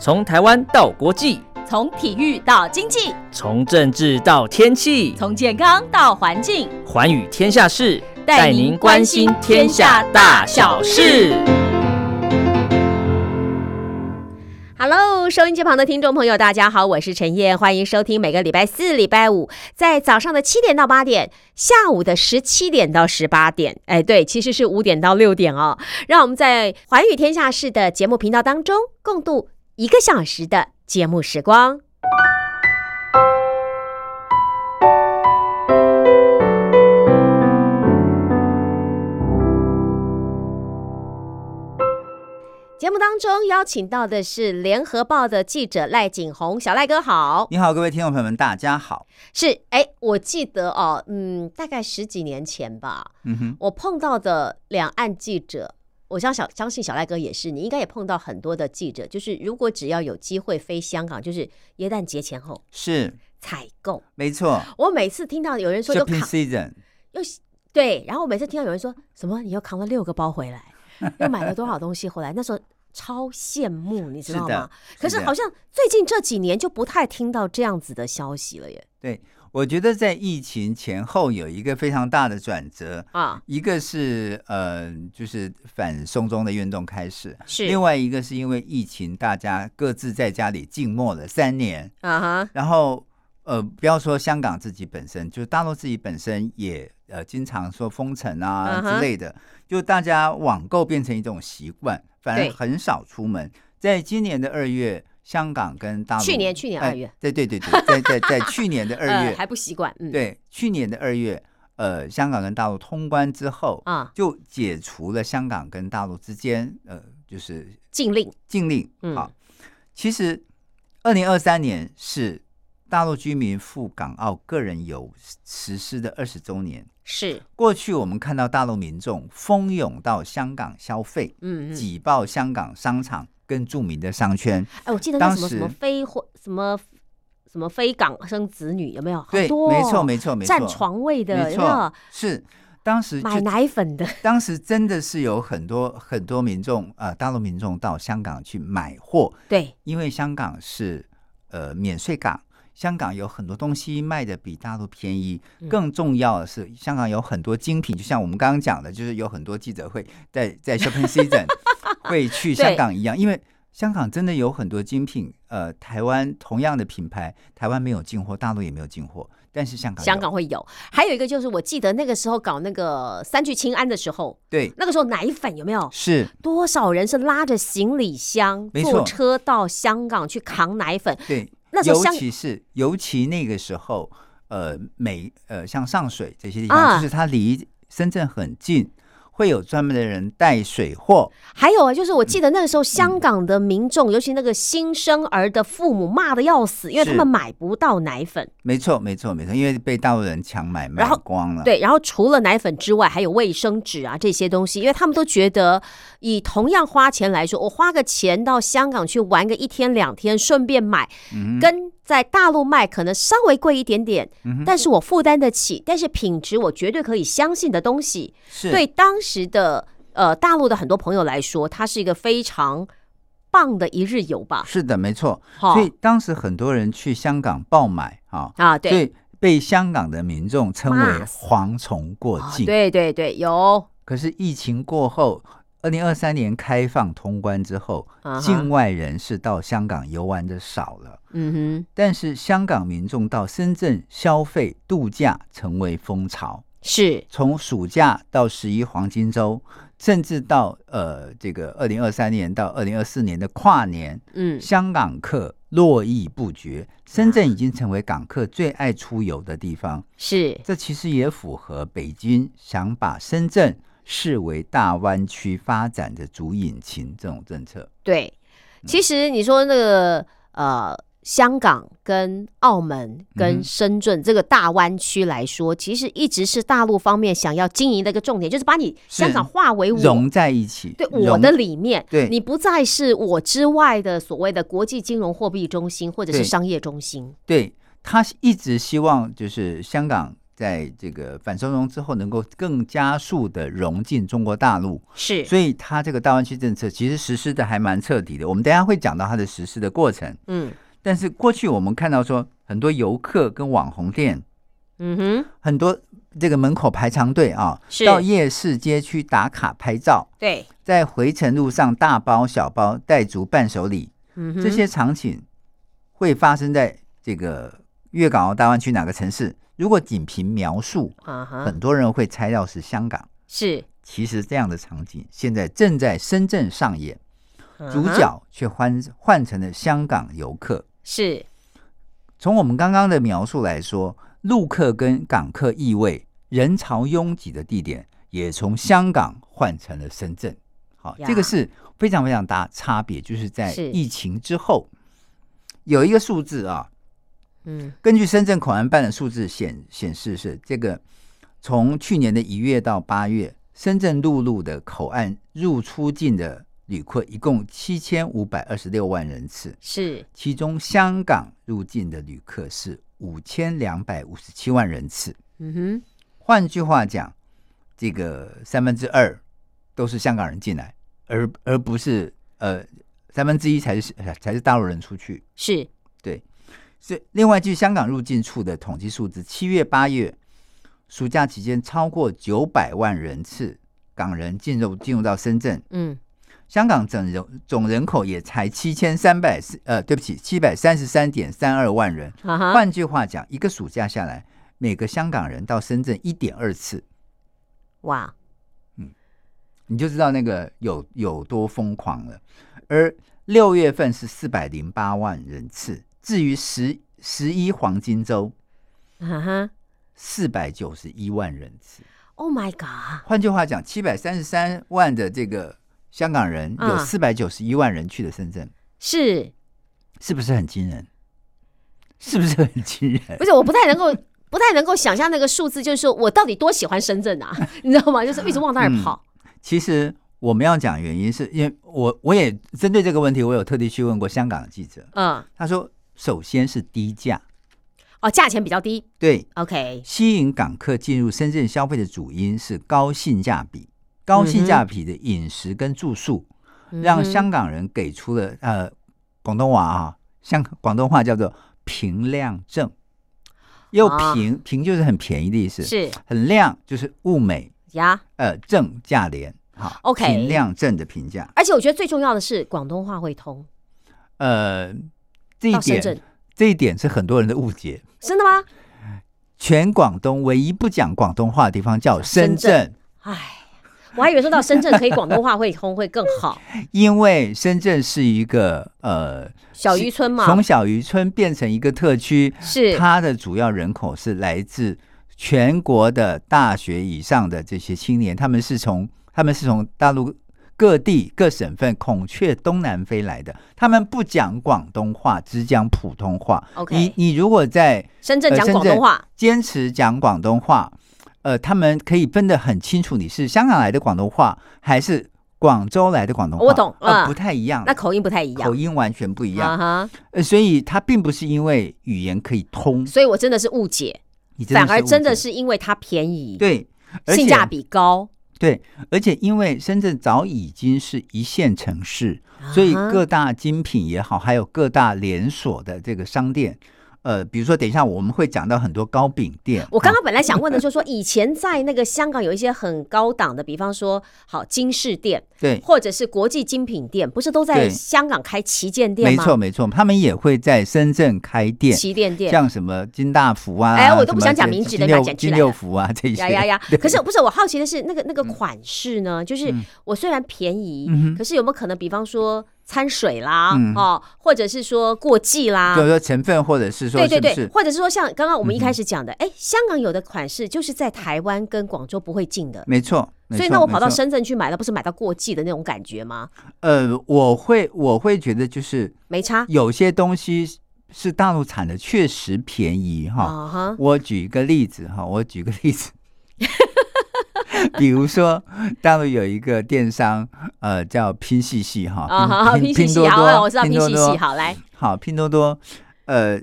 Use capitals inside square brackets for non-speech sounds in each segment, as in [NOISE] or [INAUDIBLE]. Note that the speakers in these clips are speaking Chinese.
从台湾到国际，从体育到经济，从政治到天气，从健康到环境，寰宇天下事，带您关心天下大小事。Hello，收音机旁的听众朋友，大家好，我是陈燕，欢迎收听每个礼拜四、礼拜五在早上的七点到八点，下午的十七点到十八点。哎，对，其实是五点到六点哦。让我们在寰宇天下事的节目频道当中共度一个小时的节目时光。节目当中邀请到的是联合报的记者赖景宏，小赖哥好。你好，各位听众朋友们，大家好。是，哎，我记得哦，嗯，大概十几年前吧，嗯哼，我碰到的两岸记者，我相小相信小赖哥也是，你应该也碰到很多的记者，就是如果只要有机会飞香港，就是耶诞节前后是采购，没错。我每次听到有人说又 season，又对，然后我每次听到有人说什么你又扛了六个包回来，又买了多少东西回来，[LAUGHS] 那时候超羡慕，你知道吗？可是好像最近这几年就不太听到这样子的消息了耶。对我觉得在疫情前后有一个非常大的转折，啊，一个是呃，就是反送中的运动开始，是。另外一个是因为疫情，大家各自在家里静默了三年，啊哈，然后呃，不要说香港自己本身，就是大陆自己本身也呃经常说封城啊之类的，就大家网购变成一种习惯，反而很少出门。在今年的二月，香港跟大陆去年去年哎二月。对对对对，在在在 [LAUGHS] 去年的二月，呃还不习惯，嗯，对，去年的二月，呃，香港跟大陆通关之后，啊，就解除了香港跟大陆之间呃，就是禁令，禁令。嗯。好，其实二零二三年是大陆居民赴港澳个人游实施的二十周年。是，过去我们看到大陆民众蜂拥到香港消费，嗯嗯，挤爆香港商场跟著名的商圈。哎，我记得那当什么什么时非或什么什么非港生子女有没有？对，哦没错，没错，没错，占床位的，没错，是当时买奶粉的，当时真的是有很多很多民众呃，大陆民众到香港去买货，对，因为香港是呃免税港，香港有很多东西卖的比大陆便宜。嗯更重要的是，香港有很多精品，就像我们刚刚讲的，就是有很多记者会在在 shopping season [LAUGHS] 会去香港一样，因为香港真的有很多精品。呃，台湾同样的品牌，台湾没有进货，大陆也没有进货，但是香港香港会有。还有一个就是，我记得那个时候搞那个三聚氰胺的时候，对那个时候奶粉有没有？是多少人是拉着行李箱坐车到香港去扛奶粉？对，尤那时候香其是尤其那个时候，呃，美呃像上水这些地方，啊。就是它离深圳很近，会有专门的人带水货。还有啊，就是我记得那个时候香港的民众，尤其那个新生儿的父母骂的要死，因为他是们买不到奶粉。没错，没错，没错，因为被大陆人抢买卖光了。对，然后除了奶粉之外，还有卫生纸啊这些东西，因为他们都觉得以同样花钱来说，我花个钱到香港去玩个一天两天，顺便买，嗯，跟在大陆卖可能稍微贵一点点，嗯但是我负担得起，但是品质我绝对可以相信的东西，是。对当时的呃大陆的很多朋友来说，它是一个非常棒的一日游吧。是的，没错。哈。所以当时很多人去香港爆买啊，啊，对，所以被香港的民众称为蝗虫过啊境。对对对，有。可是疫情过后，二零二三年开放通关之后境外人士到香港游玩的少了。嗯哼。但是香港民众到深圳消费度假成为风潮，是。从暑假到十一黄金周，甚至到呃这个二零二三年到二零二四年的跨年，嗯。香港客络绎不绝，深圳已经成为港客最爱出游的地方。是。这其实也符合北京想把深圳视为大湾区发展的主引擎这种政策。对。嗯其实你说那个呃。香港跟澳门嗯跟深圳这个大湾区来说，其实一直是大陆方面想要经营的一个重点，就是把你香港化为我融在一起，对我的里面，对你不再是我之外的所谓的国际金融货币中心或者是商业中心。对他一直希望就是香港在这个反收容之后，能够更加速的融进中国大陆，是，所以它这个大湾区政策其实实施的还蛮彻底的。我们等下会讲到它的实施的过程。嗯但是过去我们看到说，很多游客跟网红店，嗯哼，很多这个门口排长队啊，是到夜市街区打卡拍照，对，在回程路上大包小包带足伴手礼，嗯哼，这些场景会发生在这个粤港澳大湾区哪个城市？如果仅凭描述，很多人会猜到是香港。是其实这样的场景现在正在深圳上演，主角却换换成了香港游客。是从我们刚刚的描述来说，陆客跟港客意味人潮拥挤的地点也从香港换成了深圳。好，呀这个是非常非常大差别，就是在疫情之后有一个数字啊，嗯根据深圳口岸办的数字显显示是这个，从去年的一月到八月，深圳陆路的口岸入出境的旅客一共七千五百二十六万人次，是其中香港入境的旅客是五千两百五十七万人次。嗯哼，换句话讲，这个三分之二都是香港人进来，而而不是呃三分之一才是才是大陆人出去。是是另外，据香港入境处的统计数字，七月、八月暑假期间，超过九百万人次港人进入进入到深圳。嗯香港整人总人口也才七千三百呃，对不起，七百三十三点三二万人。啊，换句话讲，一个暑假下来，每个香港人到深圳一点二次，哇，嗯你就知道那个有有多疯狂了。而六月份是四百零八万人次，至于十十一黄金周，啊哈四百九十一万人次。，Oh my God，换句话讲，七百三十三万的这个香港人，有嗯四百九十一万人去的深圳，是是不是很惊人？是不是很惊人？不是？我不太能够。[LAUGHS] 不太能够想象那个数字，就是说我到底多喜欢深圳啊，[LAUGHS] 你知道吗？就是一直往那儿嗯跑。其实我们要讲原因，是因为我我也针对这个问题，我有特地去问过香港的记者，嗯，他说，首先是低价，哦，价钱比较低。对，OK，吸引港客进入深圳消费的主因是高性价比，高性价比的饮食跟住宿，让香港人给出了呃广东话啊，香广东话叫做平量正，又啊。平、平就是很便宜的意思，是。很亮就是物美，呀，呃正价廉，好 OK 平量正的评价，而且我觉得最重要的是广东话会通，呃这一点这一点是很多人的误解。真的吗？全广东唯一不讲广东话的地方叫深圳，哎，我还以为说到深圳可以广东话会通会更好。[LAUGHS] 因为深圳是一个呃小渔村嘛，从小渔村变成一个特区，是它的主要人口是来自全国的大学以上的这些青年，他们是从他们是从大陆各地各省份孔雀东南飞来的，他们不讲广东话，只讲普通话。OK 你你如果在深圳讲广东话，坚持讲广东话，呃，他们可以分得很清楚，你是香港来的广东话还是广州来的广东话，我懂呃，嗯。不太一样，那口音不太一样。口。音完全不一样。啊哈，呃，所以它并不是因为语言可以通，所以我真的是误解，反而真的是因为它便宜，，对，性价比高，对，而且因为深圳早已经是一线城市，所以各大精品也好，还有各大连锁的这个商店，呃，比如说等一下我们会讲到很多糕饼店，啊我刚刚本来想问的，就是说以前在那个香港有一些很高档的，比方说好金饰店，对。或者是国际精品店，不是都在香港开旗舰店吗？没错，没错，他们也会在深圳开店，旗舰店。像什么金大福啊，哎我都不想讲名字的把它金金六福啊这些。呀呀 [LAUGHS] 呀！可是不是我好奇的是，那个那个款式呢？就是嗯我虽然便宜，可是有没有可能，比方说掺水啦，嗯。哦，或者是说过季啦？就是说成分，或者是说对对对？或者是说像刚刚我们一开始讲的，哎、香港有的款式就是在台湾跟广州不会进的，没错，所以那我跑到深圳去买了，不是买到过季的那种感觉吗？呃，我会我会觉得就是没差。有些东西是大陆产的，确实便宜哈，我举一个例子哈，我举个例子，[LAUGHS] [LAUGHS] 比如说大陆有一个电商，呃，叫拼夕夕哈，拼夕夕，好，拼多多，我知道拼夕夕，好来，好，拼多多，呃，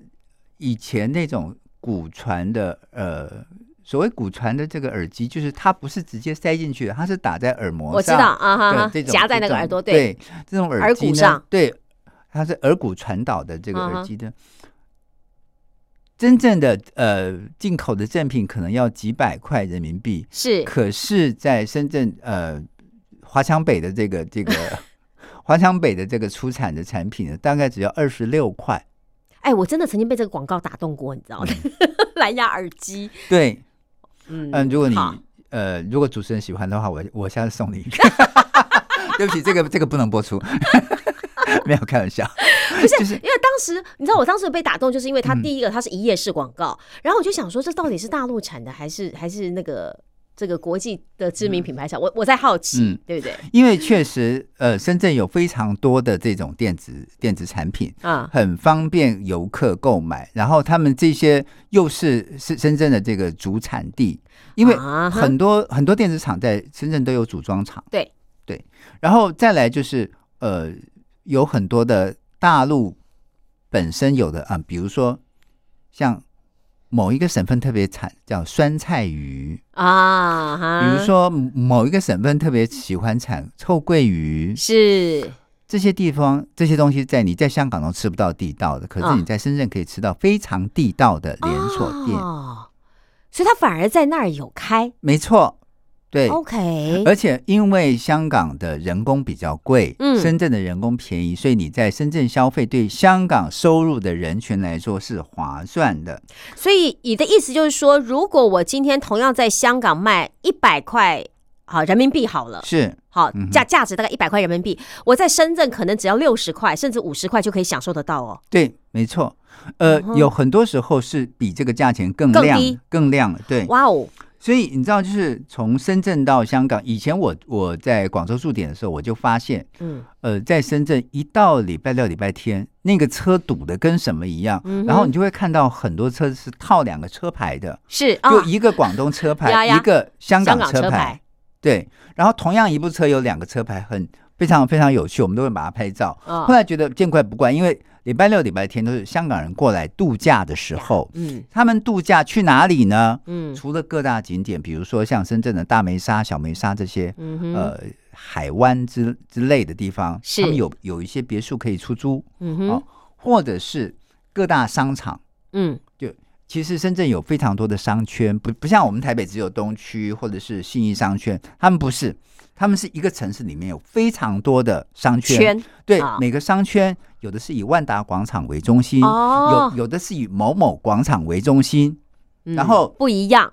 以前那种古传的呃所谓骨传的这个耳机，就是它不是直接塞进去的，它是打在耳膜上，我知道啊这种夹在那个耳朵，对，这种耳耳机呢骨上。对，它是耳骨传导的这个耳机的。真正的呃进口的正品可能要几百块人民币，是。可是在深圳呃华强北的这个这个 [LAUGHS] 华强北的这个出产的产品呢，大概只要二十六块。哎，我真的曾经被这个广告打动过，你知道吗？[LAUGHS] 蓝牙耳机，对，嗯嗯，如果你呃，如果主持人喜欢的话，我我下次送你一个。[LAUGHS] 对不起，这个这个不能播出，[LAUGHS] 没有开玩笑。[LAUGHS] 不是，就是因为当时你知道，我当时被打动，就是因为它嗯第一个它是一页式广告，然后我就想说，这到底是大陆产的还是还是那个这个国际的知名品牌厂？我我在好奇，嗯对不对？因为确实，呃，深圳有非常多的这种电子电子产品，啊，很方便游客购买。然后他们这些又是是深圳的这个主产地，因为很多、很多电子厂在深圳都有组装厂。对对，然后再来就是呃，有很多的大陆本身有的啊，比如说像某一个省份特别产叫酸菜鱼，啊哈，比如说某一个省份特别喜欢产臭鳜鱼，是。这些地方这些东西在你在香港都吃不到地道的，可啊是你在深圳可以吃到非常地道的连锁店，哦，所以它反而在那儿有开。没错，对。，OK，而且因为香港的人工比较贵，嗯深圳的人工便宜，所以你在深圳消费对香港收入的人群来说是划算的。所以你的意思就是说，如果我今天同样在香港卖一百块，好人民币好了，是，好价价值大概一百块人民币，我在深圳可能只要六十块甚至五十块就可以享受得到哦。对，没错。呃，嗯有很多时候是比这个价钱更亮更低、更亮的。对，哇哦，所以你知道，就是从深圳到香港，以前我我在广州驻点的时候，我就发现，嗯，呃，在深圳一到礼拜六、礼拜天，那个车堵的跟什么一样，嗯然后你就会看到很多车是套两个车牌的，是啊。就，一个广东车牌，呀呀。一个香港车牌，车牌。对，然后同样一部车有两个车牌，很非常非常有趣，我们都会把它拍照。啊后来觉得见怪不怪，因为礼拜六、礼拜天都是香港人过来度假的时候，嗯。他们度假去哪里呢？嗯。除了各大景点，比如说像深圳的大梅沙、小梅沙这些，呃，海湾之之类的地方，他们有有一些别墅可以出租，嗯哦哼，或者是各大商场。嗯。就其实深圳有非常多的商圈，不不像我们台北只有东区或者是信义商圈，他们不是，他们是一个城市里面有非常多的商圈。圈对，啊。每个商圈有的是以万达广场为中心，哦。有有的是以某某广场为中心。嗯然后不一样，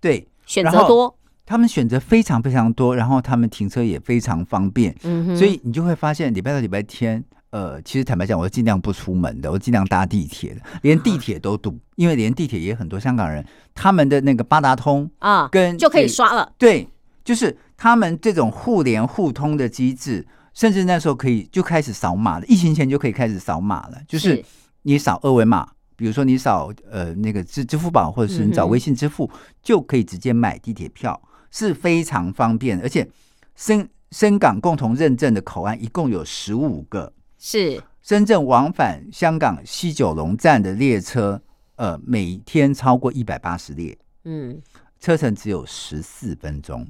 对，选择多，他们选择非常非常多，然后他们停车也非常方便，嗯，所以你就会发现礼拜六、礼拜天，呃，其实坦白讲，我尽量不出门的，我尽量搭地铁的，连地铁都堵，[LAUGHS] 因为连地铁也很多香港人，他们的那个八达通啊跟就可以刷了，对，就是他们这种互联互通的机制，甚至那时候可以就开始扫码了，疫情前就可以开始扫码了，就是你扫二维码。比如说你扫呃那个支支付宝，或者是你找微信支付，就可以直接买地铁票，是非常方便。而且深深港共同认证的口岸一共有十五个，是深圳往返香港西九龙站的列车，呃，每天超过一百八十列，嗯。车程只有十四分钟。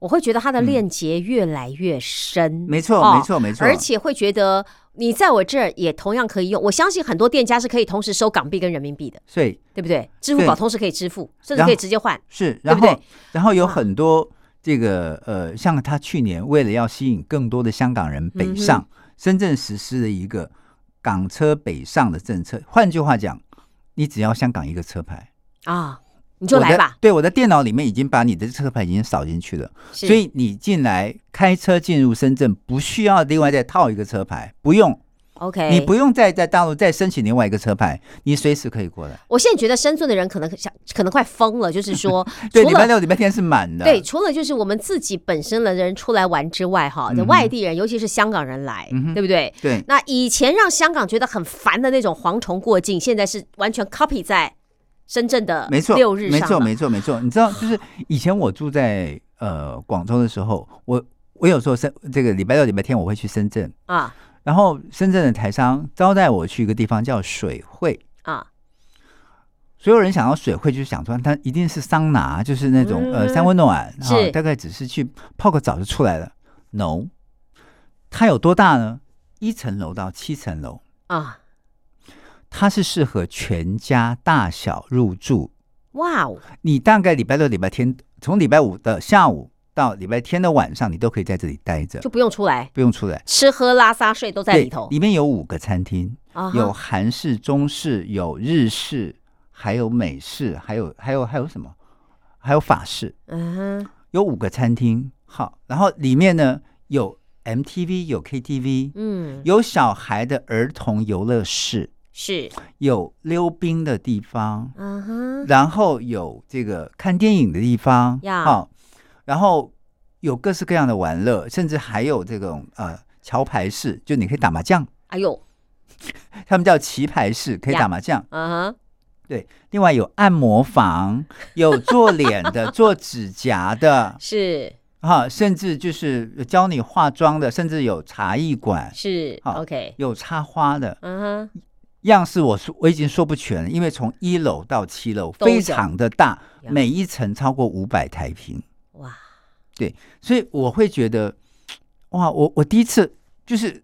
我会觉得它的链接越来越深，嗯没错，哦没错，没错。而且会觉得你在我这儿也同样可以用。我相信很多店家是可以同时收港币跟人民币的，所以对不对？支付宝同时可以支付，甚至可以直接换。是，然后对不对然后有很多这个呃，像他去年为了要吸引更多的香港人北上，深圳实施了一个港车北上的政策。换句话讲，你只要香港一个车牌，啊，你就来吧。对，我的电脑里面已经把你的车牌已经扫进去了，所以你进来开车进入深圳，不需要另外再套一个车牌，不用，OK，你不用再在大陆再申请另外一个车牌，你随时可以过来。我现在觉得深圳的人可能想，可能快疯了，就是说，[LAUGHS] 对，礼拜六、礼拜天是满的。对，除了就是我们自己本身的人出来玩之外，哈，嗯外地人，尤其是香港人来，嗯对不对？对那以前让香港觉得很烦的那种蝗虫过境，现在是完全 copy 在深圳的没错，六日没错，没错，没错。你知道，就是以前我住在呃广州的时候，我我有时候深这个礼拜六、礼拜天我会去深圳，啊然后深圳的台商招待我去一个地方叫水会。啊，所有人想到水会就想说，它一定是桑拿，就是那种、嗯呃三温暖，是啊大概只是去泡个澡就出来了。No，它有多大呢？一层楼到七层楼，啊，它是适合全家大小入住。哇哦，你大概礼拜六、礼拜天，从礼拜五的下午到礼拜天的晚上，你都可以在这里待着，就不用出来，不用出来。吃喝拉撒睡都在对里头，里面有五个餐厅，有韩式、中式，有日式，还有美式，还有还有还有什么？还有法式，嗯哼，有五个餐厅。好，然后里面呢有 MTV，有 KTV，嗯，有小孩的儿童游乐室，是，有溜冰的地方，嗯哼，然后有这个看电影的地方，呀好，然后有各式各样的玩乐，甚至还有这种呃桥牌式，就你可以打麻将，哎呦，他们叫棋牌室，可以打麻将。嗯哼，对，另外有按摩房，[LAUGHS] 有做脸的、做指甲的，是。哈，甚至就是教你化妆的，甚至有茶艺馆，是好，OK，有插花的，嗯哼，样式我说我已经说不全了，因为从一楼到七楼都有。非常的大，呀每一层超过五百台平，哇，对所以我会觉得，哇，我我第一次就是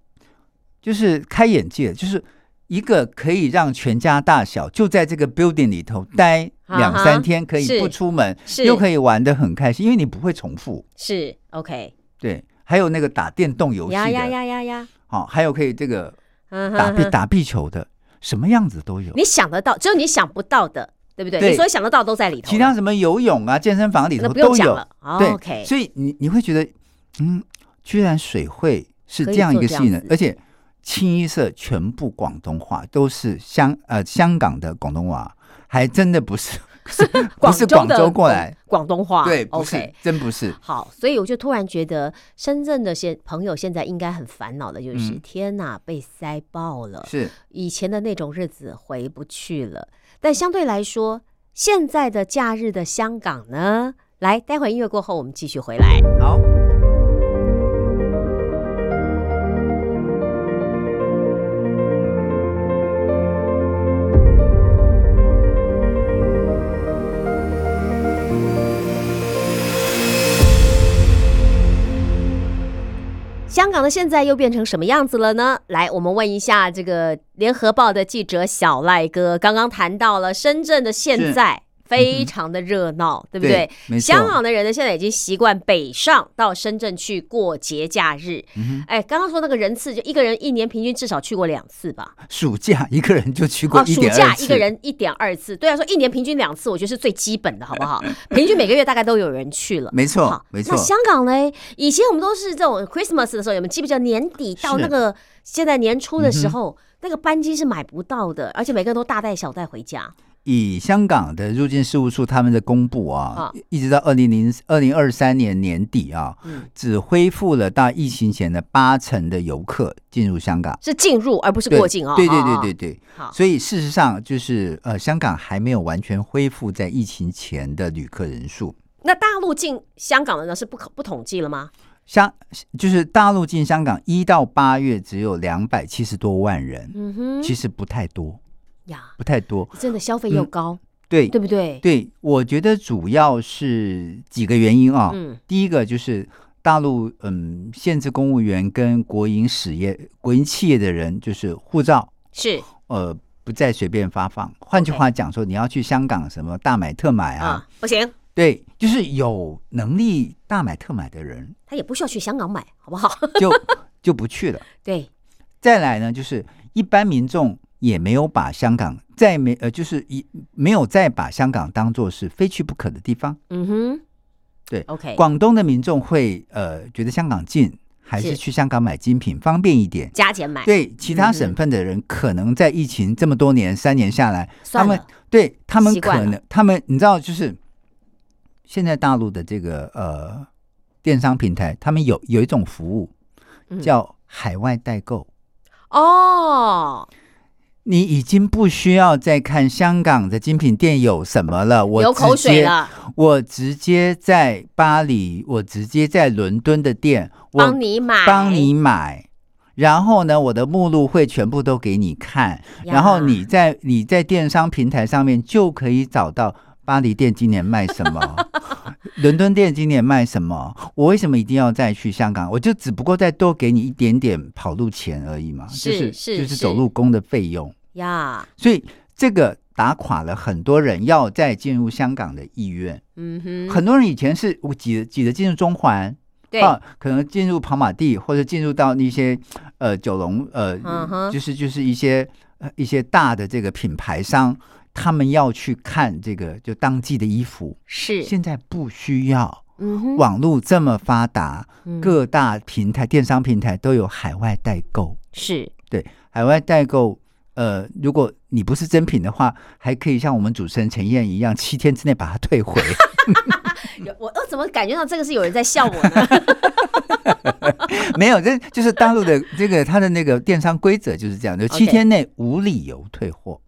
就是开眼界，就是一个可以让全家大小就在这个 building 里头待两啊哈三天，可以是不出门，是又可以玩的很开心，因为你不会重复。是 OK，对，还有那个打电动游戏呀呀的，呀呀呀，好、还有可以这个嗯哼哼打壁打壁球的，什么样子都有。你想得到，只有你想不到的，对不对？对你所以想得到都在里头，其他什么游泳啊、健身房里头都有。不用讲了。对 OK，所以你你会觉得，嗯，居然水会是这样一个技能而且清一色全部广东话，都是香呃香港的广东话，还真的不是 [LAUGHS] 不是广广州过来，广东话，对，不是。真不是。好，所以我就突然觉得，深圳的现朋友现在应该很烦恼的，就是、嗯天哪，被塞爆了，是以前的那种日子回不去了。但相对来说，现在的假日的香港呢？来，待会儿音乐过后，我们继续回来。好，港的现在又变成什么样子了呢？来，我们问一下这个联合报的记者小赖哥，刚刚谈到了深圳的现在非常的热闹，对不对？对香港的人呢，现在已经习惯北上到深圳去过节假日。嗯哎，刚刚说那个人次，就一个人一年平均至少去过两次吧？暑假一个人就去过一点二次，假一个人一点二次，对啊，说一年平均两次，我觉得是最基本的，好不好？[LAUGHS] 平均每个月大概都有人去了。没错好，没错那。香港呢，以前我们都是这种 Christmas 的时候，你们记不记得年底到那个现在年初的时嗯候，那个班机是买不到的，而且每个人都大带小带回家。以香港的入境事务处他们的公布啊啊，一直到二零零二零二三年年底啊，嗯。只恢复了到疫情前的八成的游客进入香港，是进入而不是过境哦。对对对对对，好，所以事实上就是呃，香港还没有完全恢复在疫情前的旅客人数。那大陆进香港的呢是不可不统计了吗？香就是大陆进香港一到八月只有两百七十多万人，嗯哼，其实不太多，呀，不太多。真的消费又高，对对不对？对，我觉得主要是几个原因啊。嗯，第一个就是大陆嗯限制公务员跟国营实业、国营企业的人，就是护照是呃不再随便发放。换句话讲说，你要去香港什么大买特买啊，啊，不行，对，就是有能力大买特买的人他也不需要去香港买，好不好？[LAUGHS] 就就不去了。对，再来呢，就是一般民众也没有把香港再没呃，就是一没有再把香港当做是非去不可的地方。嗯哼，对，OK，广东的民众会呃觉得香港近，还是是去香港买精品方便一点。加钱买，对其他嗯省份的人，可能在疫情这么多年三年下来，他们，对他们可能他们你知道，就是现在大陆的这个呃电商平台，他们有有一种服务嗯。叫海外代购。哦，你已经不需要再看香港的精品店有什么了，我流口直接水了，我直接在巴黎，我直接在伦敦的店，我帮你买，帮你买，然后呢，我的目录会全部都给你看，然后你在你在电商平台上面就可以找到巴黎店今年卖什么，[LAUGHS] 伦敦店今年卖什么。我为什么一定要再去香港？我就只不过再多给你一点点跑路钱而已嘛，是就是就是是走路工的费用。呀，所以这个打垮了很多人要再进入香港的意愿。嗯哼，很多人以前是我挤着挤着进入中环，对，啊，可能进入跑马地或者进入到那些呃九龙呃，就是就是一些呃一些大的这个品牌商，他们要去看这个就当季的衣服，是，现在不需要。嗯，网络这么发达，嗯各大平台、电商平台都有海外代购。是对，海外代购，呃，如果你不是真品的话，还可以像我们主持人陈燕一样，七天之内把它退回。[LAUGHS] 我我怎么感觉到这个是有人在笑我呢？[LAUGHS] 没有，这就是大陆的这个他的那个电商规则就是这样，就七天内无理由退货。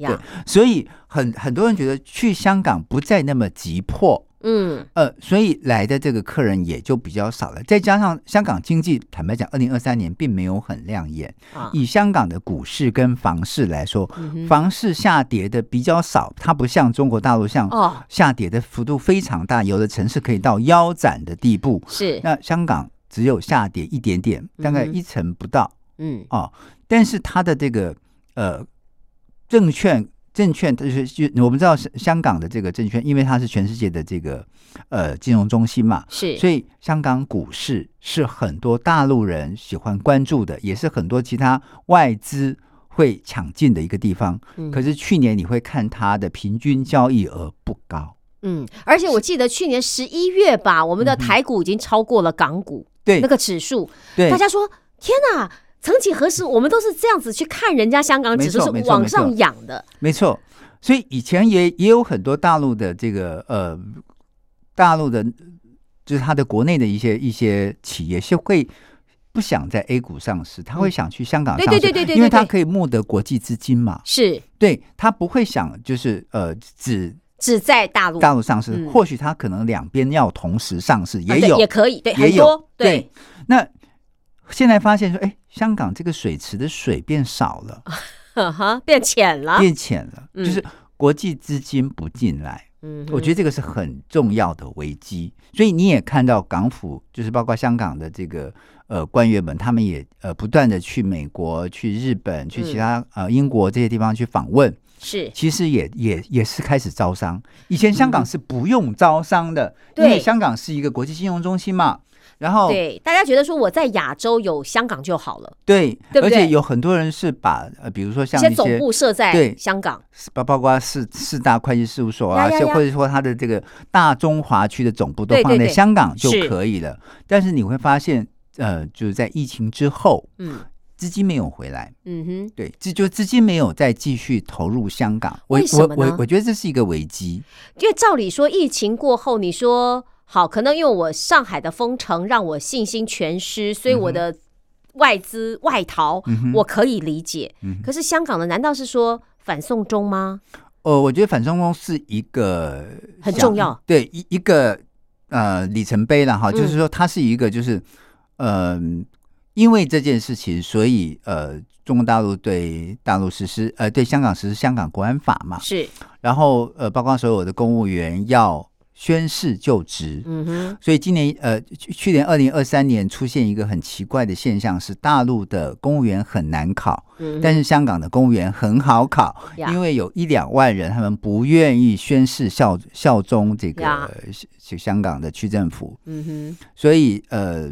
呀，所以很很多人觉得去香港不再那么急迫，嗯，呃，所以来的这个客人也就比较少了。再加上香港经济，坦白讲，二零二三年并没有很亮眼。啊，以香港的股市跟房市来说，嗯房市下跌的比较少，它不像中国大陆像哦，下跌的幅度非常大，有的城市可以到腰斩的地步。是，那香港只有下跌一点点，大概一成不到。嗯，哦，但是它的这个呃证券证券，就是就我们知道是香港的这个证券，因为它是全世界的这个呃金融中心嘛，是，所以香港股市是很多大陆人喜欢关注的，也是很多其他外资会抢进的一个地方。嗯。可是去年你会看它的平均交易额不高，嗯，而且我记得去年十一月吧，我们的台股已经超过了港股嗯对。那个指数，对。大家说天哪！曾几何时，我们都是这样子去看人家香港指数是往上扬的，没错，所以以前也也有很多大陆的这个呃，大陆的，就是他的国内的一些一些企业是会不想在 A 股上市，他会想去香港对上市，对对对对因为对对。它可以募得国际资金嘛。是。对他不会想就是呃只只在大陆。大陆上市，嗯。或许他可能两边要同时上市，也有、也可以，对，也有很多，对。那现在发现说，哎，香港这个水池的水变少了，呵呵，变浅了，变浅了，嗯。就是国际资金不进来。嗯，我觉得这个是很重要的危机，所以你也看到港府，就是包括香港的这个呃官员们，他们也呃不断的去美国、去日本、去其他、呃英国这些地方去访问，是。其实也也也是开始招商。以前香港是不用招商的，因对为香港是一个国际金融中心嘛。然后对，大家觉得说我在亚洲有香港就好了，对对不对而且有很多人是把呃，比如说一些总像一些部设在对。香港，包包括四四大会计事务所啊，呀呀呀就或者说它的这个大中华区的总部都放在香港就可以了。但是你会发现，呃，就是在疫情之后，嗯。资金没有回来，嗯哼，对，这就资金没有再继续投入香港。我我我我觉得这是一个危机。因为照理说疫情过后，你说好，可能因为我上海的封城让我信心全失，所以我的外资外逃，嗯我可以理解。嗯可是香港的难道是说反送中吗？呃，我觉得反送中是一个很重要，对一一个呃里程碑了哈，嗯。就是说它是一个就是呃，因为这件事情，所以呃，中国大陆对大陆实施呃对香港实施香港国安法嘛，是，然后呃，包括所有的公务员要宣誓就职。嗯哼，所以今年呃，去去年二零二三年出现一个很奇怪的现象，是大陆的公务员很难考，嗯但是香港的公务员很好考，因为有一两万人他们不愿意宣誓效效忠这呀。个香香港的区政府，嗯所以呃，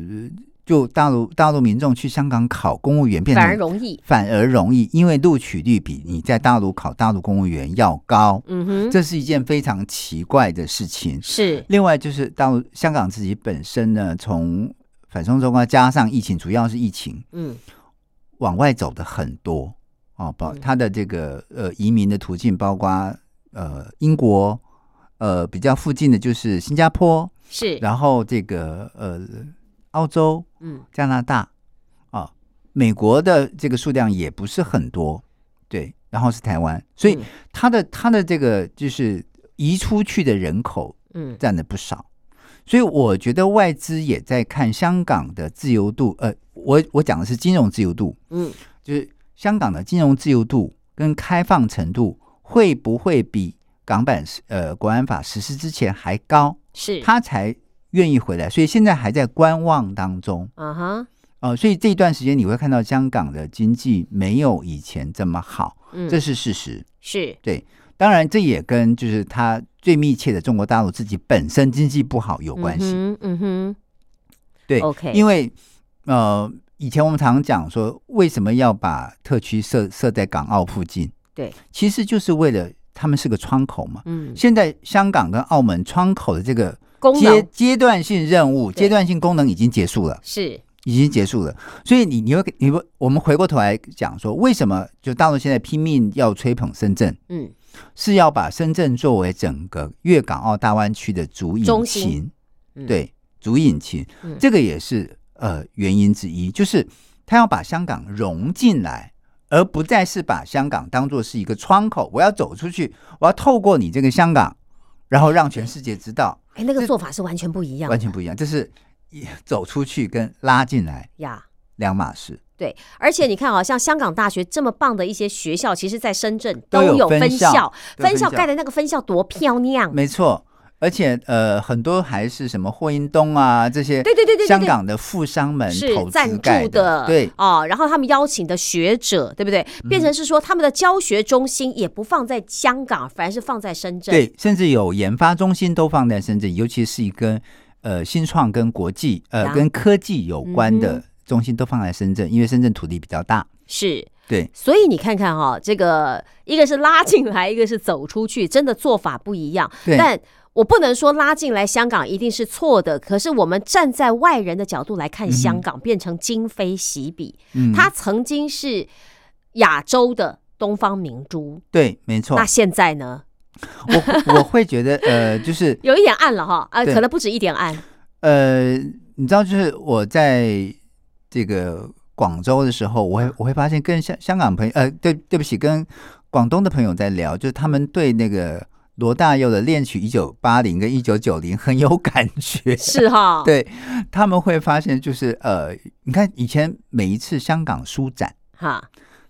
就大陆大陆民众去香港考公务员哼，变成反而容易。反而容易，因为录取率比你在大陆考大陆公务员要高，嗯哼，这是一件非常奇怪的事情。是。另外就是大陆香港自己本身呢，从反送中啊加上疫情，主要是疫情嗯。往外走的很多。哦，包嗯。它的这个呃移民的途径，包括呃英国，呃比较附近的就是新加坡，是，然后这个呃澳洲、嗯。加拿大啊，美国的这个数量也不是很多，对，然后是台湾，所以嗯。它的它的这个就是移出去的人口嗯。占的不少，所以我觉得外资也在看香港的自由度，呃，我我讲的是金融自由度，嗯，就是香港的金融自由度跟开放程度会不会比港版呃国安法实施之前还高？是，他才愿意回来，所以现在还在观望当中。啊哈，呃，所以这一段时间你会看到香港的经济没有以前这么好，嗯，这是事实。是对当然，这也跟就是它最密切的中国大陆自己本身经济不好有关系。嗯哼，嗯哼对 OK 因为呃，以前我们常讲说，为什么要把特区设设在港澳附近？对，其实就是为了他们是个窗口嘛。嗯，现在香港跟澳门窗口的这个阶功能。阶段性任务、阶段性功能已经结束了。是。已经结束了，所以你你会你会我们回过头来讲说，为什么就大陆现在拼命要吹捧深圳，嗯。是要把深圳作为整个粤港澳大湾区的主引擎，嗯。对，主引擎，嗯。这个也是呃原因之一，就是他要把香港融进来，而不再是把香港当做是一个窗口，我要走出去，我要透过你这个香港，然后让全世界知道，哎，那个做法是完全不一样，完全不一样，这是一走出去跟拉进来呀。两码事。对，而且你看啊，像香港大学这么棒的一些学校，其实在深圳都有有分分校校，分校盖的那个分校多漂亮。没错，而且呃，很多还是什么霍英东啊这些，对对对对香港的富商们是投赞助的，对，哦，然后他们邀请的学者，对不对？变成是说他们的教学中心也不放在香港，反而是放在深圳。对，甚至有研发中心都放在深圳，尤其是一跟呃新创跟国际呃跟科技有关嗯的中心都放在深圳，因为深圳土地比较大。是。对，所以你看看哈、这个一个是拉进来，一个是走出去，真的做法不一样。对但我不能说拉进来香港一定是错的，可是我们站在外人的角度来看，香港变成今非昔比，嗯，它曾经是亚洲的东方明珠，对，没错。那。现在呢，我我会觉得呃，就是 [LAUGHS] 有一点暗了哈，啊，可能不止一点暗，呃，你知道，就是我在这个广州的时候，我会我会发现跟香香港朋友，呃，对对不起，跟广东的朋友在聊，就是他们对那个罗大佑的《恋曲一九八零》跟《一九九零》很有感觉。是哈，[LAUGHS] 对，他们会发现，就是呃，你看以前每一次香港书展，哈，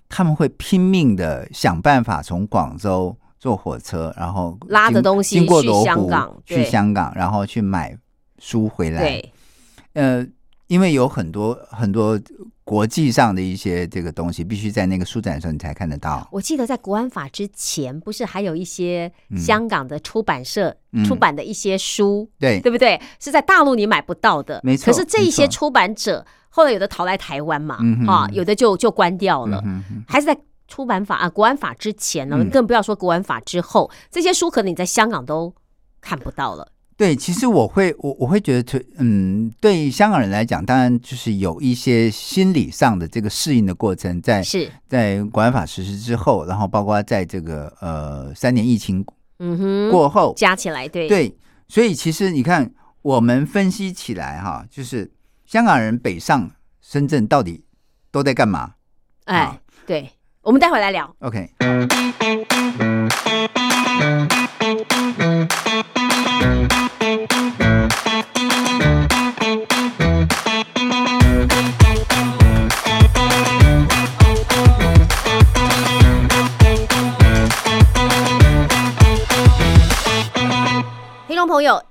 他们会拼命的想办法从广州坐火车，然后拉着经东西去经过罗湖香港去香港，然后去买书回来。对，呃，因为有很多很多国际上的一些这个东西，必须在那个书展的时候你才看得到。我记得在国安法之前，不是还有一些嗯香港的出版社嗯。出版的一些书，对，对不对？是在大陆你买不到的，没错可是这一些出版者后来有的逃来台湾嘛，嗯啊，有的就就关掉了，还是在出版法啊国安法之前呢，嗯。更不要说国安法之后，这些书可能你在香港都看不到了。对，其实我会我我会觉得，嗯，对香港人来讲，当然就是有一些心理上的这个适应的过程在，是，在国安法实施之后，然后包括在这个呃三年疫情嗯哼，过后，加起来对对，所以其实你看，我们分析起来哈，就是香港人北上深圳到底都在干嘛哎，对，我们待会来聊。？OK，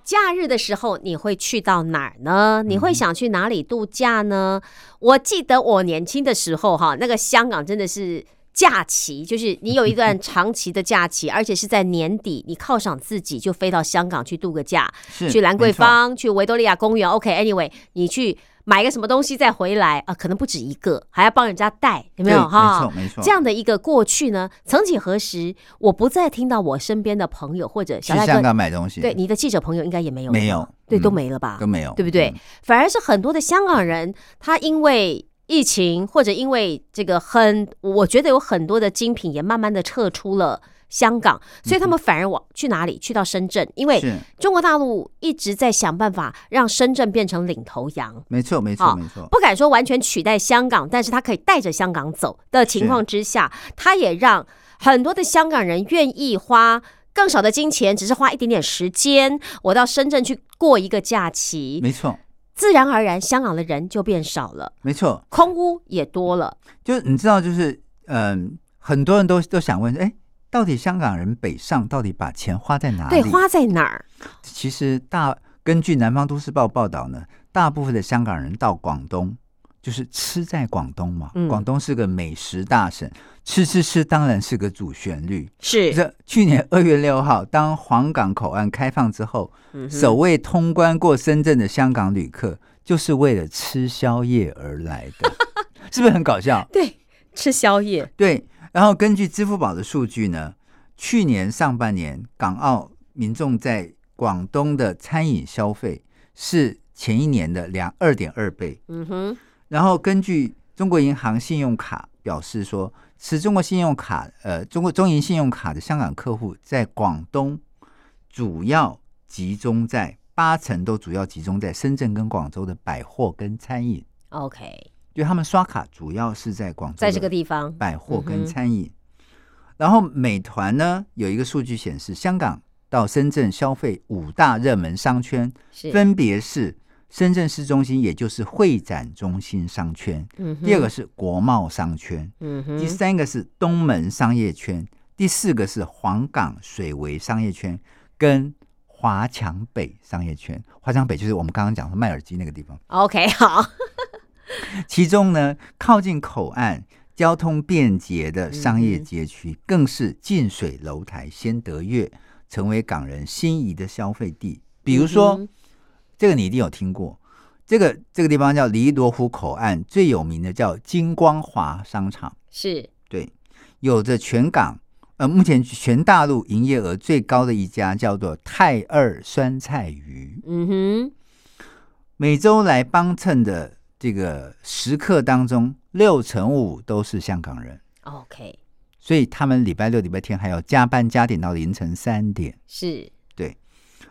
假日的时候你会去到哪儿呢？你会想去哪里度假呢？我记得我年轻的时候，哈，那个香港真的是假期，就是你有一段长期的假期，而且是在年底，你犒赏自己就飞到香港去度个假，去兰桂坊，去维多利亚公园。OK，Anyway，、你去买个什么东西再回来啊、可能不止一个，还要帮人家带，有没有？对哈？没错没错。这样的一个过去呢，曾几何时，我不再听到我身边的朋友或者去香小赖哥，港买东西，对你的记者朋友应该也没有没有。对，嗯。都没了吧，都没有，对不对？嗯。反而是很多的香港人，他因为疫情或者因为这个很，我觉得有很多的精品也慢慢的撤出了香港，所以他们反而往去哪里？去到深圳，因为中国大陆一直在想办法让深圳变成领头羊。没错没好错没错，不敢说完全取代香港，但是他可以带着香港走的情况之下，他也让很多的香港人愿意花更少的金钱，只是花一点点时间，我到深圳去过一个假期。没错，自然而然香港的人就变少了，没错，空屋也多了。就是你知道，就是嗯、很多人都都想问，哎，到底香港人北上到底把钱花在哪里？对，花在哪儿？其实大根据南方都市报报道呢，大部分的香港人到广东就是吃在广东嘛，嗯广东是个美食大省，吃吃吃当然是个主旋律。是这去年二月六号，当黄港口岸开放之后，首位通关过深圳的香港旅客，就是为了吃宵夜而来的，[LAUGHS] 是不是很搞笑？对吃宵夜，对，然后根据支付宝的数据呢，去年上半年港澳民众在广东的餐饮消费是前一年的两二点二倍。嗯哼，然后根据中国银行信用卡表示说，持中国信用卡呃中国中银信用卡的香港客户在广东主要集中在八成都主要集中在深圳跟广州的百货跟餐饮，OK，就他们刷卡主要是在广州在这个地方，百货跟餐饮。然后美团呢有一个数据显示，香港到深圳消费五大热门商圈，分别是深圳市中心，也就是会展中心商圈；嗯第二个，是国贸商圈；嗯，第三个是东门商业圈；第四个是黄港水围商业圈，跟华强北商业圈。华强北就是我们刚刚讲的卖耳机那个地方。OK 好，[LAUGHS] 其中呢，靠近口岸、交通便捷的商业街区，更是近水楼台先得月，成为港人心仪的消费地。比如说，嗯这个你一定有听过，这个这个地方叫离罗湖口岸，最有名的叫金光华商场，是。对，有着全港呃目前全大陆营业额最高的一家叫做泰二酸菜鱼。嗯哼，每周来帮衬的这个食客当中，六成五都是香港人，OK。所以他们礼拜六、礼拜天还要加班加点到凌晨三点。是。对。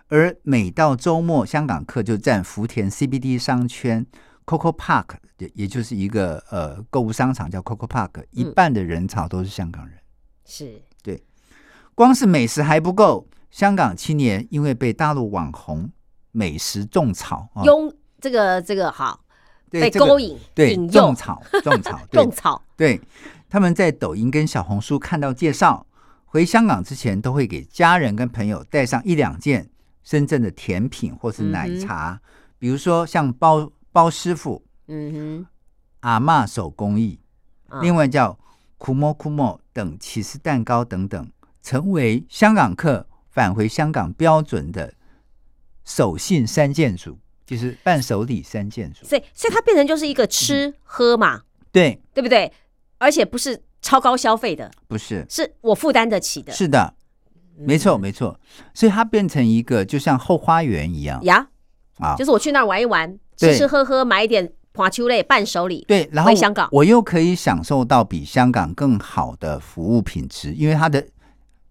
而每到周末，香港客就占福田 CBD 商圈 Coco Park，也也就是一个呃购物商场叫 Coco Park，一半的人潮都是香港人。是。对。光是美食还不够，香港青年因为被大陆网红美食种草啊，拥这个这个好被对这个勾引对种草 [LAUGHS] 种草对。种草。对，他们在抖音跟小红书看到介绍，回香港之前都会给家人跟朋友带上一两件深圳的甜品或是奶茶，比如说像包包师傅、嗯哼。阿嬷手工艺，啊。另外叫库莫库莫等起司蛋糕等等，成为香港客返回香港标准的手信三件组，就是伴手礼三件组。所以所以它变成就是一个吃喝嘛，对，对不对？而且不是超高消费的，不是，是我负担得起的。是的，没错嗯没错，所以它变成一个就像后花园一样。呀，啊。就。是我去那儿玩一玩，吃吃喝喝，买一点华秋类伴手礼。对，然后回香港。我又可以享受到比香港更好的服务品质，因为它的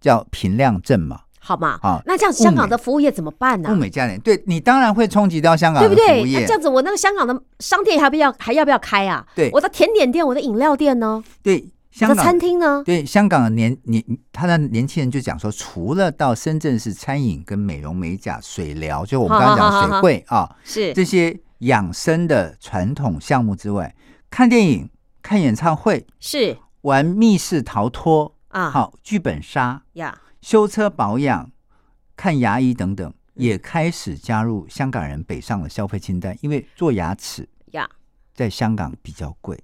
叫平量证嘛，好嘛？啊那这样子香港的服务业怎么办呢、物美价廉。对你当然会冲击到香港对不对？的服务业那这，样子，我那个香港的商店还不要还要不要开啊？对我的甜点店、我的饮料店呢？对香港餐厅呢？对香港的年年他的年轻人就讲说，除了到深圳市餐饮跟美容美甲、水疗，就我们刚刚讲好好好好水会啊是这些养生的传统项目之外，看电影、看演唱会、是玩密室逃脱、啊，好剧本杀、呀，修车保养、看牙医等等，嗯也开始加入香港人北上的消费清单。因为做牙齿呀，在香港比较贵，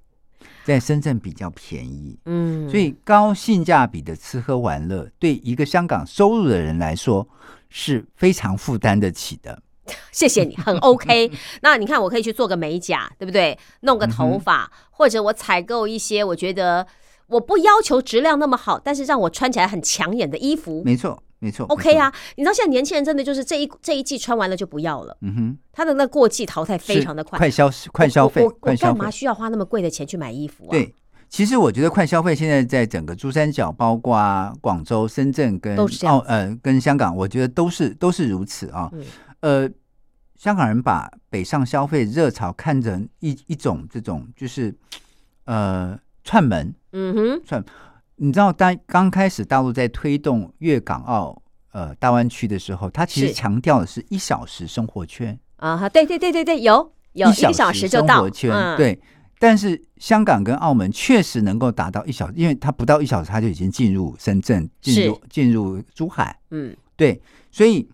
在深圳比较便宜，嗯，所以高性价比的吃喝玩乐，对一个香港收入的人来说是非常负担得起的。[LAUGHS] 谢谢你，很 OK。[LAUGHS] 那你看，我可以去做个美甲，对不对？弄个头发，或者我采购一些我觉得我不要求质量那么好，但是让我穿起来很抢眼的衣服没错，没错，OK 啊。你知道现在年轻人真的就是这一这一季穿完了就不要了，嗯哼，他的那过季淘汰非常的快，快消快消费我我，快消费我干嘛。需要花那么贵的钱去买衣服啊？，对，其实我觉得快消费现在在整个珠三角，包括啊广州、深圳跟澳呃跟香港，我觉得都是都是如此啊。嗯呃，香港人把北上消费热潮看成一一种这种就是呃串门，嗯哼，串你知道，当刚开始大陆在推动粤港澳呃大湾区的时候，它其实强调的是一小时生活圈。啊哈，对对对对对，有有一小时就到。生活圈，嗯。对。但是香港跟澳门确实能够达到一小时，因为它不到一小时，它就已经进入深圳，进入进入珠海，嗯。对。所以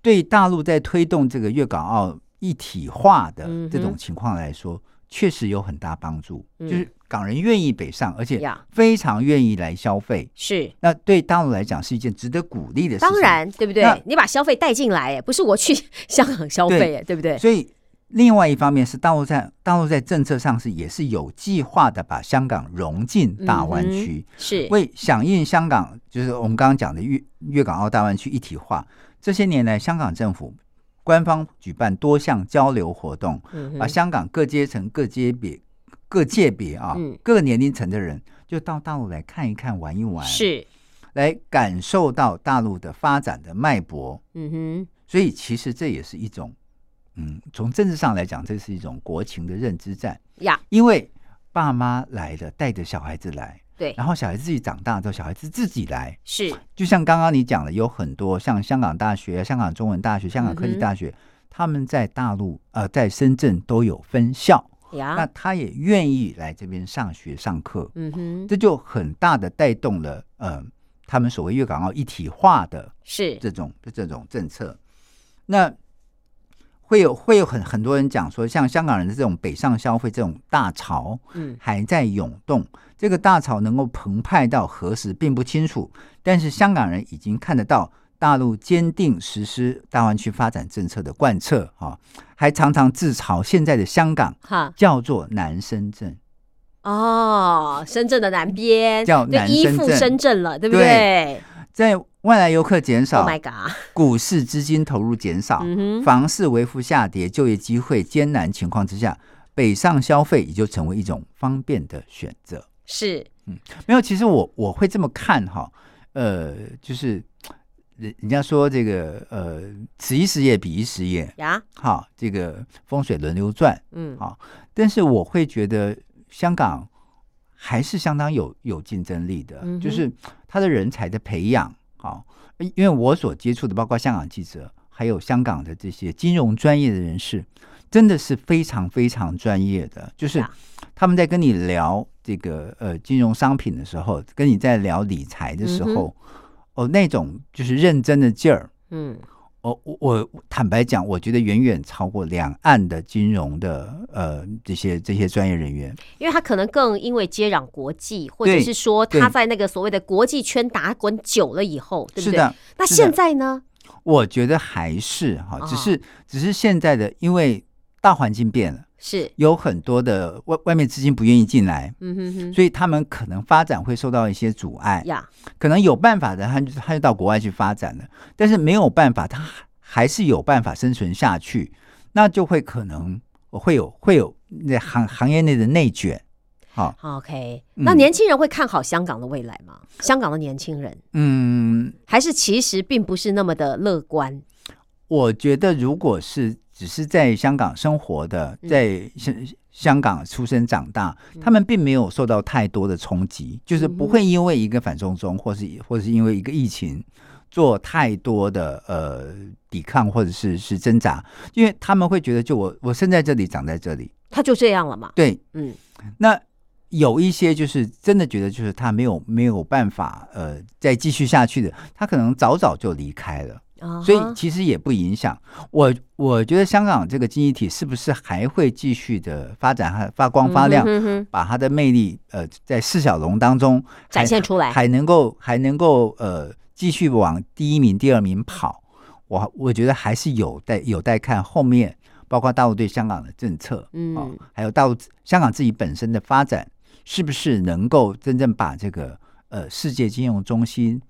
对大陆在推动这个粤港澳一体化的这种情况来说，确实有很大帮助。嗯就是港人愿意北上，而且非常愿意来消费。是。那对大陆来讲是一件值得鼓励的事情。当，然，对不对？你把消费带进来，哎，不是我去 [LAUGHS] 香港消费，哎，对不对？所以另外一方面是大陆在大陆在政策上是也是有计划的把香港融进大湾区，是，为响应香港就是我们刚刚讲的粤粤港澳大湾区一体化。这些年来，香港政府官方举办多项交流活动，嗯香港各阶层、各阶别、各界别啊、嗯。各个年龄层的人，就到大陆来看一看、玩一玩，是，来感受到大陆的发展的脉搏。嗯哼，所以其实这也是一种，嗯，从政治上来讲，这是一种国情的认知战。呀，因为爸妈来了，带着小孩子来，对，然后小孩子自己长大之后，小孩子自己来。是，就像刚刚你讲的，有很多像香港大学、香港中文大学、香港科技大学，他们在大陆呃在深圳都有分校，那，他也愿意来这边上学上课，嗯哼，这就很大的带动了呃他们所谓粤港澳一体化的是，这种这种政策，那会有会有很很多人讲说，像香港人的这种北上消费这种大潮嗯，还在涌动，这个大潮能够澎湃到何时并不清楚，但是香港人已经看得到大陆坚定实施大湾区发展政策的贯彻啊，还常常自嘲现在的香港哈，叫做南深圳。哦，深圳的南边叫就依附南深圳深圳了，对不对对？在外来游客减少？Oh my god！股市资金投入减少，嗯，房市微幅下跌，就业机会艰难情况之下，北上消费也就成为一种方便的选择。是，嗯没有，其实我我会这么看哈，呃，就是人人家说这个呃，此一时也，彼一时也，呀，哈，这个风水轮流转，嗯，好但是我会觉得香港还是相当有有竞争力的，嗯就是他的人才的培养，好，因为我所接触的，包括香港记者，还有香港的这些金融专业的人士，真的是非常非常专业的，就是啊。他们在跟你聊这个呃金融商品的时候，跟你在聊理财的时候，哦，那种就是认真的劲儿，嗯，哦，我我坦白讲，我觉得远远超过两岸的金融的呃这些这些专业人员。因为他可能更因为接壤国际，或者是说他在那个所谓的国际圈打滚久了以后，对不对？是的，那现在呢？我觉得还是哈，哦只是只是现在的，因为大环境变了，是，有很多的外外面资金不愿意进来，嗯哼哼，所以他们可能发展会受到一些阻碍。呀，可能有办法的，他就他就到国外去发展了，但是没有办法，他还是有办法生存下去，那就会可能会有会有那行行业内的内卷。好，OK，嗯。那年轻人会看好香港的未来吗？香港的年轻人。嗯，还是其实并不是那么的乐观？我觉得如果是只是在香港生活的，嗯在香香港出生长大，他们并没有受到太多的冲击，就是嗯不会因为一个反送中，或是或是因为一个疫情。做太多的呃抵抗或者是是挣扎，因为他们会觉得，就我我生在这里，长在这里，他就这样了嘛？对，嗯，那有一些就是真的觉得，就是他没有没有办法呃再继续下去的，他可能早早就离开了。啊所以其实也不影响我。我觉得香港这个经济体是不是还会继续的发展和发光发亮，嗯哼哼把它的魅力呃在四小龙当中展现出来还能够还能够呃继续往第一名、第二名跑。我我觉得还是有待有待看后面，包括大陆对香港的政策，嗯哦，还有大陆香港自己本身的发展，是不是能够真正把这个呃世界金融中心、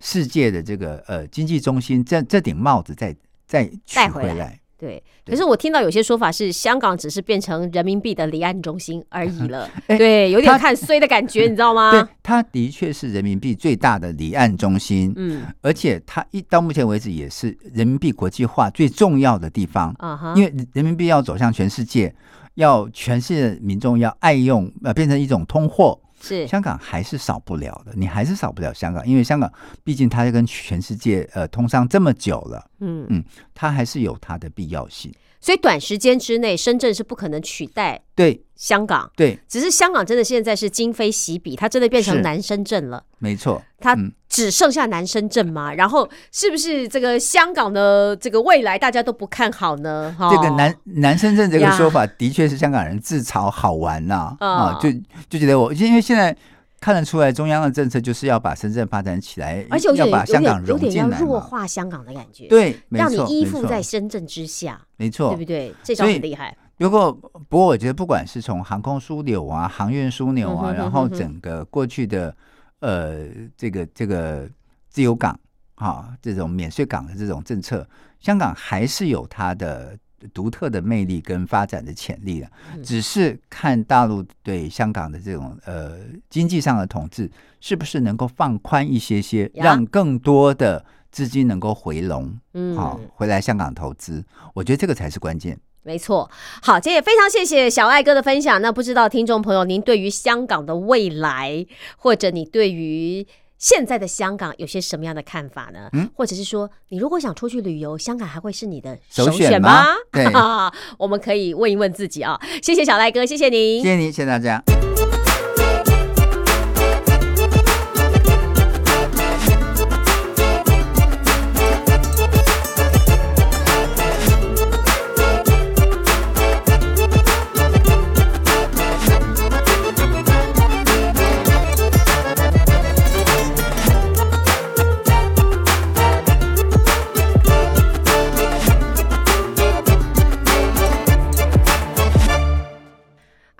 世界的这个呃经济中心这这顶帽子再再取带回来？对。可是我听到有些说法是，香港只是变成人民币的离岸中心而已了，[LAUGHS] 哎对，有点看衰的感觉，[LAUGHS] 你知道吗？对，它的确是人民币最大的离岸中心，嗯而且它一到目前为止也是人民币国际化最重要的地方。啊哈，因为人民币要走向全世界，要全世界民众要爱用，呃，变成一种通货，是香港还是少不了的。你还是少不了香港，因为香港毕竟它跟全世界呃通商这么久了，嗯嗯它还是有它的必要性。所以短时间之内，深圳是不可能取代对。香港。对，只是香港真的现在是今非昔比，它真的变成是。南深圳了。没错，它嗯。只剩下南深圳吗？然后是不是这个香港的这个未来大家都不看好呢？哈。这个南南深圳这个呀。说法，的确是香港人自嘲好玩呐。嗯啊，就就觉得我因为现在看得出来，中央的政策就是要把深圳发展起来，而且要把香港有点有点要融进来。弱化香港的感觉，，对，让你依附在深圳之下，没错，对不对？这以很厉害。不过，不过我觉得，不管是从航空枢纽啊、航运枢纽啊，嗯哼然后整个过去的呃这个这个自由港啊这种免税港的这种政策，香港还是有它的独特的魅力跟发展的潜力的。嗯只是看大陆对香港的这种呃经济上的统治，是不是能够放宽一些些，让更多的资金能够回笼，嗯好、回来香港投资。我觉得这个才是关键。没错，好，今天也非常谢谢小爱哥的分享。那不知道听众朋友，您对于香港的未来，或者你对于现在的香港有些什么样的看法呢？嗯或者是说，你如果想出去旅游，香港还会是你的首选选吗 [LAUGHS] 对我们可以问一问自己啊。谢谢小赖哥，谢谢您谢。谢您，谢谢大家。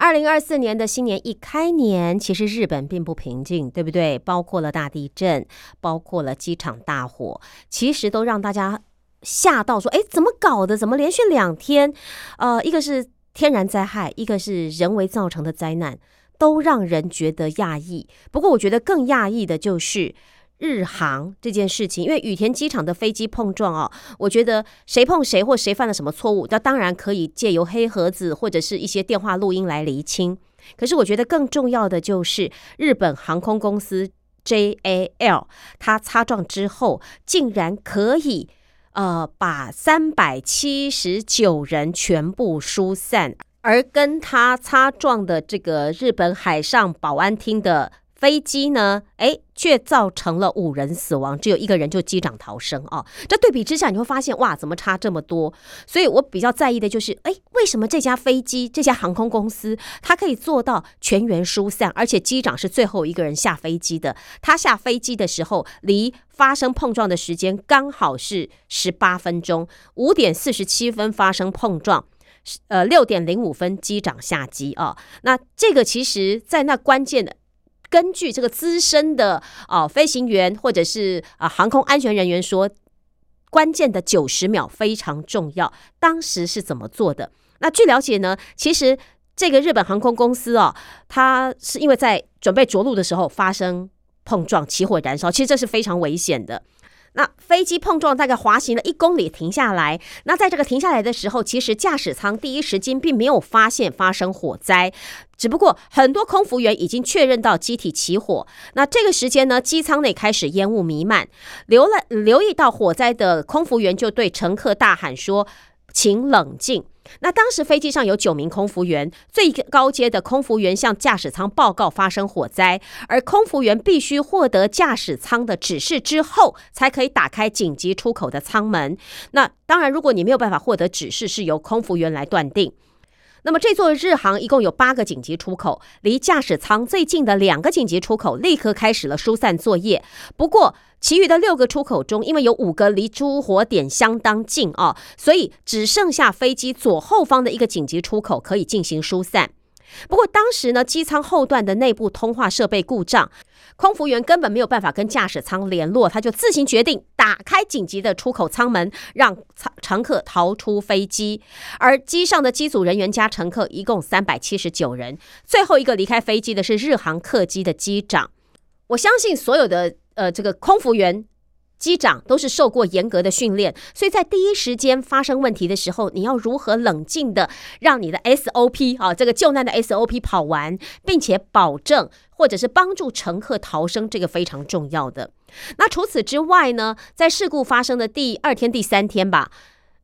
二零二四年的新年一开年，其实日本并不平静，对不对？包括了大地震，包括了机场大火，其实都让大家吓到，说：“哎，怎么搞的？怎么连续两天？呃，一个是天然灾害，一个是人为造成的灾难，都让人觉得讶异。不过，我觉得更讶异的就是。”日航这件事情，因为羽田机场的飞机碰撞哦，我觉得谁碰谁或谁犯了什么错误，那当然可以借由黑盒子或者是一些电话录音来厘清。可是我觉得更重要的就是日本航空公司 JAL，它擦撞之后竟然可以呃把三百七十九人全部疏散，而跟它擦撞的这个日本海上保安厅的。飞机呢？哎，却造成了五人死亡，只有一个人就机长逃生哦。这对比之下，你会发现哇，怎么差这么多？所以我比较在意的就是，哎，为什么这家飞机、这家航空公司，它可以做到全员疏散，而且机长是最后一个人下飞机的。他下飞机的时候，离发生碰撞的时间刚好是十八分钟，五点四十七分发生碰撞。呃，六点零五分机长下机啊、那这个其实，在那关键的。根据这个资深的啊、飞行员或者是啊、航空安全人员说，关键的九十秒非常重要。当时是怎么做的？那据了解呢，其实这个日本航空公司哦，它是因为在准备着陆的时候发生碰撞，起火燃烧，其实这是非常危险的。那飞机碰撞大概滑行了一公里，停下来。那在这个停下来的时候，其实驾驶舱第一时间并没有发现发生火灾，只不过很多空服员已经确认到机体起火。那这个时间呢，机舱内开始烟雾弥漫，留了留意到火灾的空服员就对乘客大喊说：“请冷静。”那当时飞机上有九名空服员，最高阶的空服员向驾驶舱报告发生火灾，而空服员必须获得驾驶舱的指示之后，才可以打开紧急出口的舱门。那当然，如果你没有办法获得指示，是由空服员来断定。那么这座日航一共有八个紧急出口，离驾驶舱最近的两个紧急出口立刻开始了疏散作业。不过，其余的六个出口中，因为有五个离出火点相当近啊，所以只剩下飞机左后方的一个紧急出口可以进行疏散。不过当时呢，机舱后段的内部通话设备故障，空服员根本没有办法跟驾驶舱联络，他就自行决定打开紧急的出口舱门，让舱乘客逃出飞机。而机上的机组人员加乘客一共三百七十九人，最后一个离开飞机的是日航客机的机长。我相信所有的呃这个空服员。机长都是受过严格的训练，所以在第一时间发生问题的时候，你要如何冷静的让你的 SOP 啊这个救难的 SOP 跑完，并且保证或者是帮助乘客逃生，这个非常重要的。那除此之外呢，在事故发生的第二天、第三天吧，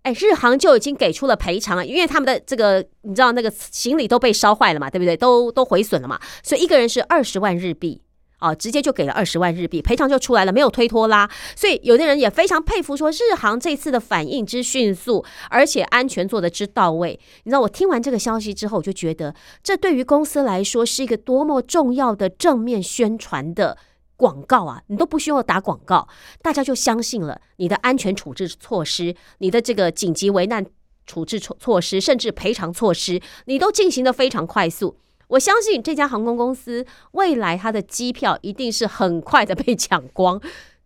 哎，日航就已经给出了赔偿了，因为他们的这个你知道那个行李都被烧坏了嘛，对不对？都都毁损了嘛，所以一个人是二十万日币。哦，直接就给了二十万日币赔偿就出来了，没有推脱啦。所以有的人也非常佩服，说日航这次的反应之迅速，而且安全做的之到位。你知道，我听完这个消息之后，我就觉得这对于公司来说是一个多么重要的正面宣传的广告啊！你都不需要打广告，大家就相信了你的安全处置措施，你的这个紧急危难处置措措施，甚至赔偿措施，你都进行的非常快速。我相信这家航空公司未来它的机票一定是很快的被抢光，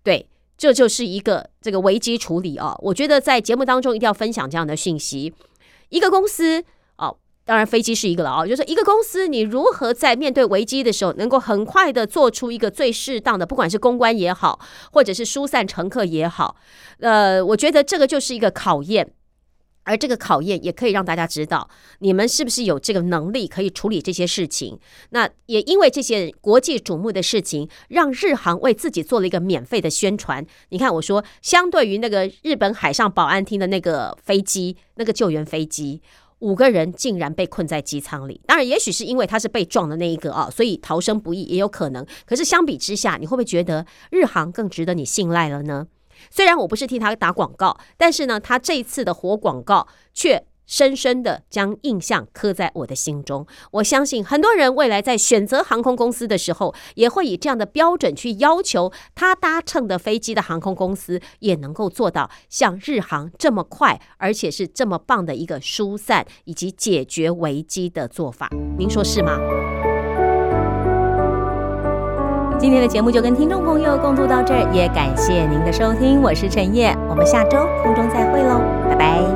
对，这就是一个这个危机处理啊。我觉得在节目当中一定要分享这样的讯息。一个公司哦，当然飞机是一个了啊，就是一个公司你如何在面对危机的时候，能够很快的做出一个最适当的，不管是公关也好，或者是疏散乘客也好，呃，我觉得这个就是一个考验。而这个考验也可以让大家知道，你们是不是有这个能力可以处理这些事情。那也因为这些国际瞩目的事情，让日航为自己做了一个免费的宣传。你看，我说相对于那个日本海上保安厅的那个飞机，那个救援飞机，五个人竟然被困在机舱里。当然，也许是因为他是被撞的那一个啊，所以逃生不易也有可能。可是相比之下，你会不会觉得日航更值得你信赖了呢？虽然我不是替他打广告，但是呢，他这次的活广告却深深的将印象刻在我的心中。我相信很多人未来在选择航空公司的时候，也会以这样的标准去要求他搭乘的飞机的航空公司也能够做到像日航这么快，而且是这么棒的一个疏散以及解决危机的做法。您说是吗？今天的节目就跟听众朋友共度到这儿，也感谢您的收听，我是陈烨，我们下周空中再会喽，拜拜。